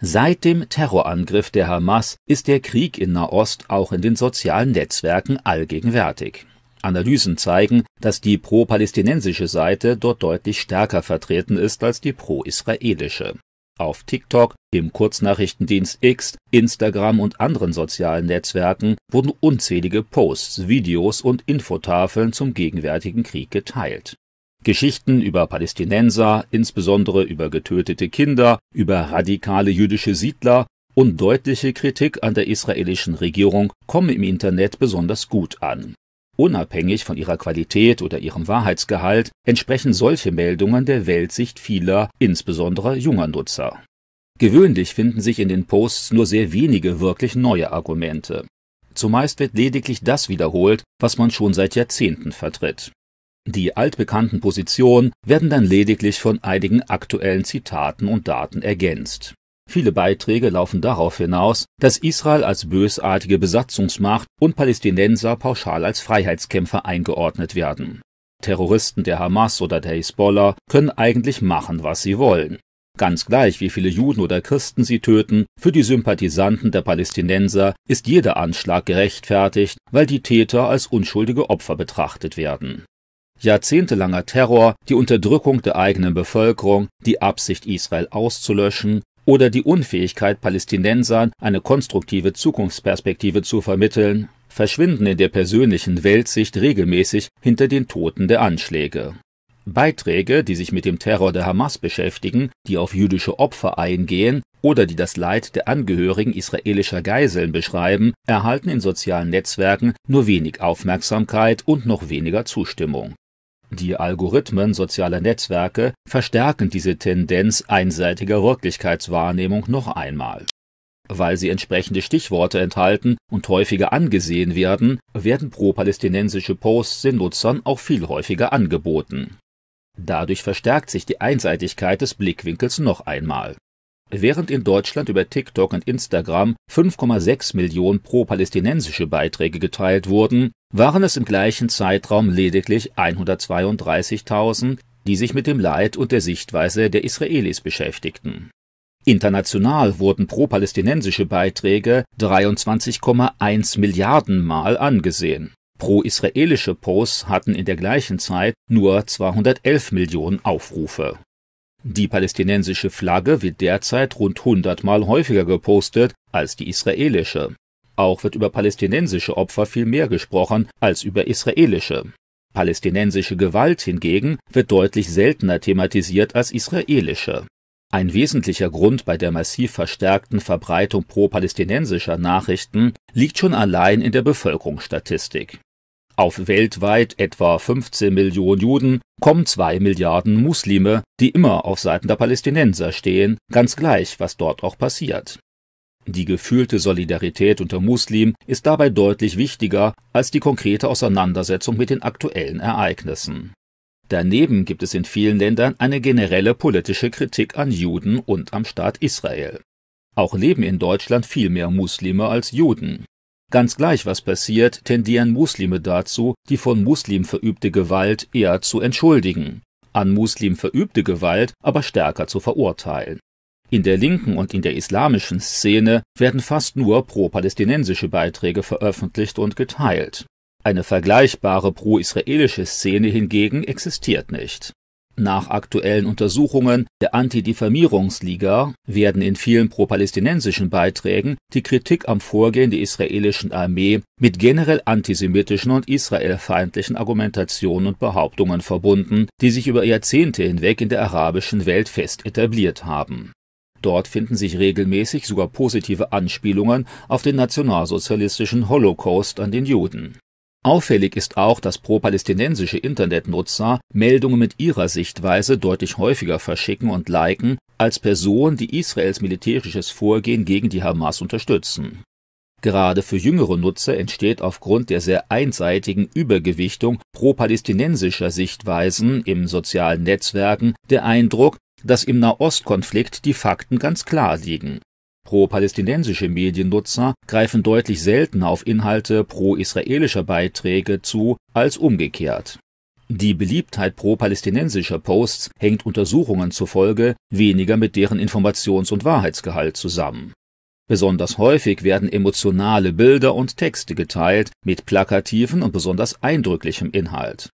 Seit dem Terrorangriff der Hamas ist der Krieg in Nahost auch in den sozialen Netzwerken allgegenwärtig. Analysen zeigen, dass die pro-palästinensische Seite dort deutlich stärker vertreten ist als die pro-israelische. Auf TikTok, dem Kurznachrichtendienst X, Instagram und anderen sozialen Netzwerken wurden unzählige Posts, Videos und Infotafeln zum gegenwärtigen Krieg geteilt Geschichten über Palästinenser, insbesondere über getötete Kinder, über radikale jüdische Siedler und deutliche Kritik an der israelischen Regierung kommen im Internet besonders gut an. Unabhängig von ihrer Qualität oder ihrem Wahrheitsgehalt entsprechen solche Meldungen der Weltsicht vieler, insbesondere junger Nutzer. Gewöhnlich finden sich in den Posts nur sehr wenige wirklich neue Argumente. Zumeist wird lediglich das wiederholt, was man schon seit Jahrzehnten vertritt. Die altbekannten Positionen werden dann lediglich von einigen aktuellen Zitaten und Daten ergänzt. Viele Beiträge laufen darauf hinaus, dass Israel als bösartige Besatzungsmacht und Palästinenser pauschal als Freiheitskämpfer eingeordnet werden. Terroristen der Hamas oder der Hisbollah können eigentlich machen, was sie wollen. Ganz gleich, wie viele Juden oder Christen sie töten, für die Sympathisanten der Palästinenser ist jeder Anschlag gerechtfertigt, weil die Täter als unschuldige Opfer betrachtet werden Jahrzehntelanger Terror, die Unterdrückung der eigenen Bevölkerung, die Absicht, Israel auszulöschen oder die Unfähigkeit Palästinensern eine konstruktive Zukunftsperspektive zu vermitteln, verschwinden in der persönlichen Weltsicht regelmäßig hinter den Toten der Anschläge. Beiträge, die sich mit dem Terror der Hamas beschäftigen, die auf jüdische Opfer eingehen oder die das Leid der Angehörigen israelischer Geiseln beschreiben, erhalten in sozialen Netzwerken nur wenig Aufmerksamkeit und noch weniger Zustimmung die Algorithmen sozialer Netzwerke verstärken diese Tendenz einseitiger Wirklichkeitswahrnehmung noch einmal. Weil sie entsprechende Stichworte enthalten und häufiger angesehen werden, werden pro-palästinensische Posts den Nutzern auch viel häufiger angeboten. Dadurch verstärkt sich die Einseitigkeit des Blickwinkels noch einmal Während in Deutschland über TikTok und Instagram 5,6 Millionen pro-palästinensische Beiträge geteilt wurden, waren es im gleichen Zeitraum lediglich 132.000, die sich mit dem Leid und der Sichtweise der Israelis beschäftigten. International wurden pro-palästinensische Beiträge 23,1 Milliarden Mal angesehen. Pro-israelische Posts hatten in der gleichen Zeit nur 211 Millionen Aufrufe die palästinensische Flagge wird derzeit rund 100 Mal häufiger gepostet als die israelische. Auch wird über palästinensische Opfer viel mehr gesprochen als über israelische. Palästinensische Gewalt hingegen wird deutlich seltener thematisiert als israelische. Ein wesentlicher Grund bei der massiv verstärkten Verbreitung pro-palästinensischer Nachrichten liegt schon allein in der Bevölkerungsstatistik auf weltweit etwa 15 Millionen Juden kommen zwei Milliarden Muslime, die immer auf Seiten der Palästinenser stehen, ganz gleich, was dort auch passiert. Die gefühlte Solidarität unter Muslimen ist dabei deutlich wichtiger als die konkrete Auseinandersetzung mit den aktuellen Ereignissen. Daneben gibt es in vielen Ländern eine generelle politische Kritik an Juden und am Staat Israel. Auch leben in Deutschland viel mehr Muslime als Juden. Ganz gleich, was passiert, tendieren Muslime dazu, die von Muslim verübte Gewalt eher zu entschuldigen, an Muslim verübte Gewalt aber stärker zu verurteilen. In der linken und in der islamischen Szene werden fast nur pro-palästinensische Beiträge veröffentlicht und geteilt. Eine vergleichbare pro-israelische Szene hingegen existiert nicht nach aktuellen Untersuchungen der Anti-Diffamierungsliga werden in vielen pro-palästinensischen Beiträgen die Kritik am Vorgehen der israelischen Armee mit generell antisemitischen und israelfeindlichen Argumentationen und Behauptungen verbunden, die sich über Jahrzehnte hinweg in der arabischen Welt fest etabliert haben. Dort finden sich regelmäßig sogar positive Anspielungen auf den nationalsozialistischen Holocaust an den Juden Auffällig ist auch, dass pro-palästinensische Internetnutzer Meldungen mit ihrer Sichtweise deutlich häufiger verschicken und liken als Personen, die Israels militärisches Vorgehen gegen die Hamas unterstützen. Gerade für jüngere Nutzer entsteht aufgrund der sehr einseitigen Übergewichtung pro-palästinensischer Sichtweisen in sozialen Netzwerken der Eindruck, dass im Nahostkonflikt die Fakten ganz klar liegen Pro-palästinensische Mediennutzer greifen deutlich seltener auf Inhalte pro-israelischer Beiträge zu als umgekehrt. Die Beliebtheit pro-palästinensischer Posts hängt Untersuchungen zufolge weniger mit deren Informations- und Wahrheitsgehalt zusammen. Besonders häufig werden emotionale Bilder und Texte geteilt mit plakativen und besonders eindrücklichem Inhalt.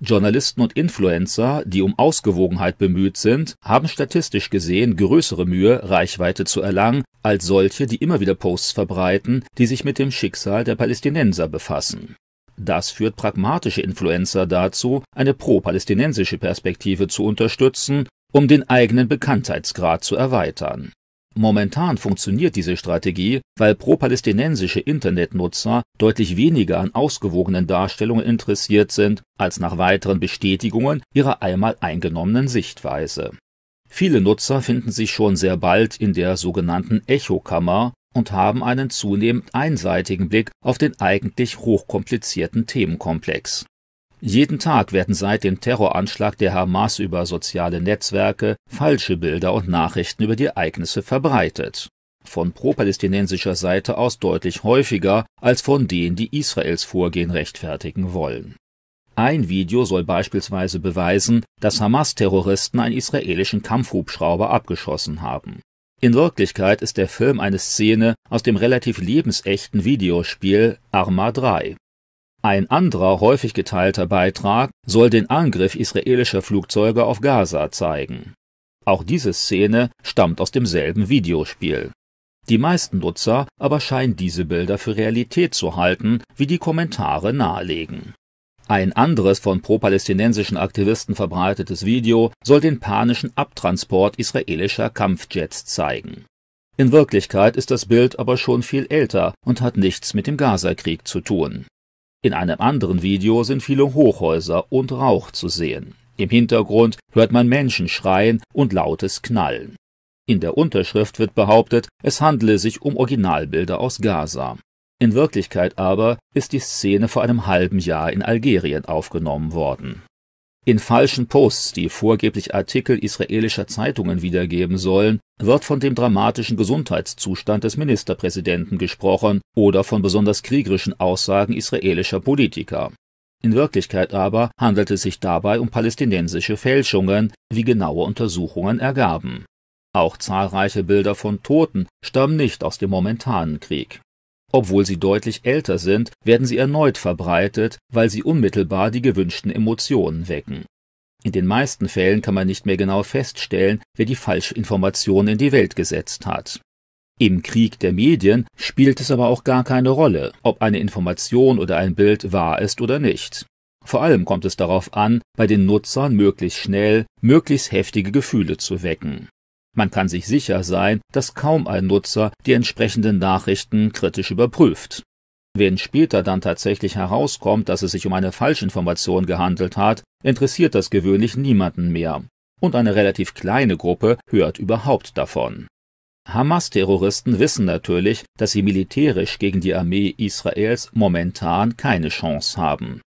Journalisten und Influencer, die um Ausgewogenheit bemüht sind, haben statistisch gesehen größere Mühe, Reichweite zu erlangen, als solche, die immer wieder Posts verbreiten, die sich mit dem Schicksal der Palästinenser befassen. Das führt pragmatische Influencer dazu, eine pro-palästinensische Perspektive zu unterstützen, um den eigenen Bekanntheitsgrad zu erweitern Momentan funktioniert diese Strategie, weil pro-palästinensische Internetnutzer deutlich weniger an ausgewogenen Darstellungen interessiert sind als nach weiteren Bestätigungen ihrer einmal eingenommenen Sichtweise. Viele Nutzer finden sich schon sehr bald in der sogenannten Echokammer und haben einen zunehmend einseitigen Blick auf den eigentlich hochkomplizierten Themenkomplex jeden Tag werden seit dem Terroranschlag der Hamas über soziale Netzwerke falsche Bilder und Nachrichten über die Ereignisse verbreitet. Von pro-palästinensischer Seite aus deutlich häufiger als von denen, die Israels Vorgehen rechtfertigen wollen. Ein Video soll beispielsweise beweisen, dass Hamas-Terroristen einen israelischen Kampfhubschrauber abgeschossen haben. In Wirklichkeit ist der Film eine Szene aus dem relativ lebensechten Videospiel Arma 3. Ein anderer häufig geteilter Beitrag soll den Angriff israelischer Flugzeuge auf Gaza zeigen. Auch diese Szene stammt aus demselben Videospiel. Die meisten Nutzer aber scheinen diese Bilder für Realität zu halten, wie die Kommentare nahelegen. Ein anderes von pro-palästinensischen Aktivisten verbreitetes Video soll den panischen Abtransport israelischer Kampfjets zeigen. In Wirklichkeit ist das Bild aber schon viel älter und hat nichts mit dem Gazakrieg zu tun in einem anderen Video sind viele Hochhäuser und Rauch zu sehen. Im Hintergrund hört man Menschen schreien und lautes Knallen. In der Unterschrift wird behauptet, es handele sich um Originalbilder aus Gaza. In Wirklichkeit aber ist die Szene vor einem halben Jahr in Algerien aufgenommen worden in falschen Posts, die vorgeblich Artikel israelischer Zeitungen wiedergeben sollen, wird von dem dramatischen Gesundheitszustand des Ministerpräsidenten gesprochen oder von besonders kriegerischen Aussagen israelischer Politiker. In Wirklichkeit aber handelt es sich dabei um palästinensische Fälschungen, wie genaue Untersuchungen ergaben. Auch zahlreiche Bilder von Toten stammen nicht aus dem momentanen Krieg. Obwohl sie deutlich älter sind, werden sie erneut verbreitet, weil sie unmittelbar die gewünschten Emotionen wecken. In den meisten Fällen kann man nicht mehr genau feststellen, wer die Falschinformation in die Welt gesetzt hat. Im Krieg der Medien spielt es aber auch gar keine Rolle, ob eine Information oder ein Bild wahr ist oder nicht. Vor allem kommt es darauf an, bei den Nutzern möglichst schnell, möglichst heftige Gefühle zu wecken. Man kann sich sicher sein, dass kaum ein Nutzer die entsprechenden Nachrichten kritisch überprüft. Wenn später dann tatsächlich herauskommt, dass es sich um eine Falschinformation gehandelt hat, interessiert das gewöhnlich niemanden mehr. Und eine relativ kleine Gruppe hört überhaupt davon. Hamas-Terroristen wissen natürlich, dass sie militärisch gegen die Armee Israels momentan keine Chance haben.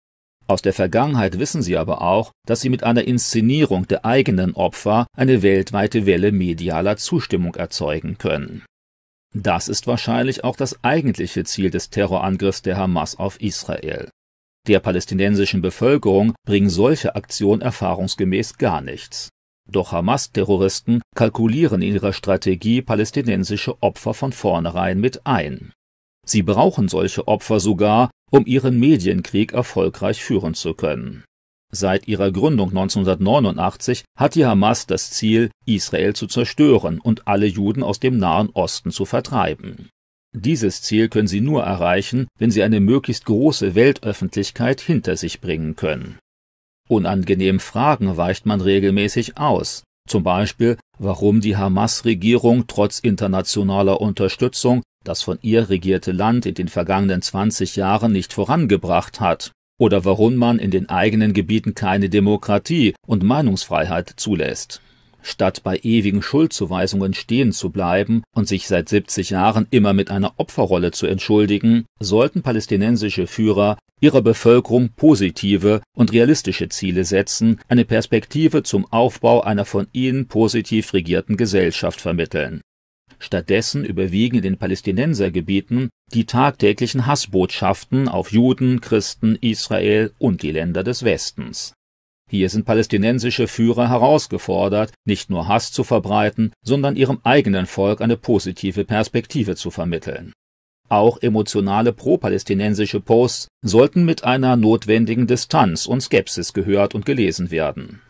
Aus der Vergangenheit wissen sie aber auch, dass sie mit einer Inszenierung der eigenen Opfer eine weltweite Welle medialer Zustimmung erzeugen können. Das ist wahrscheinlich auch das eigentliche Ziel des Terrorangriffs der Hamas auf Israel. Der palästinensischen Bevölkerung bringen solche Aktionen erfahrungsgemäß gar nichts. Doch Hamas-Terroristen kalkulieren in ihrer Strategie palästinensische Opfer von vornherein mit ein. Sie brauchen solche Opfer sogar, um ihren Medienkrieg erfolgreich führen zu können. Seit ihrer Gründung 1989 hat die Hamas das Ziel, Israel zu zerstören und alle Juden aus dem Nahen Osten zu vertreiben. Dieses Ziel können sie nur erreichen, wenn sie eine möglichst große Weltöffentlichkeit hinter sich bringen können. Unangenehmen Fragen weicht man regelmäßig aus, zum Beispiel, warum die Hamas-Regierung trotz internationaler Unterstützung das von ihr regierte Land in den vergangenen 20 Jahren nicht vorangebracht hat, oder warum man in den eigenen Gebieten keine Demokratie und Meinungsfreiheit zulässt. Statt bei ewigen Schuldzuweisungen stehen zu bleiben und sich seit 70 Jahren immer mit einer Opferrolle zu entschuldigen, sollten palästinensische Führer ihrer Bevölkerung positive und realistische Ziele setzen, eine Perspektive zum Aufbau einer von ihnen positiv regierten Gesellschaft vermitteln Stattdessen überwiegen in den Palästinensergebieten die tagtäglichen Hassbotschaften auf Juden, Christen, Israel und die Länder des Westens Hier sind palästinensische Führer herausgefordert, nicht nur Hass zu verbreiten, sondern ihrem eigenen Volk eine positive Perspektive zu vermitteln. Auch emotionale pro-palästinensische Posts sollten mit einer notwendigen Distanz und Skepsis gehört und gelesen werden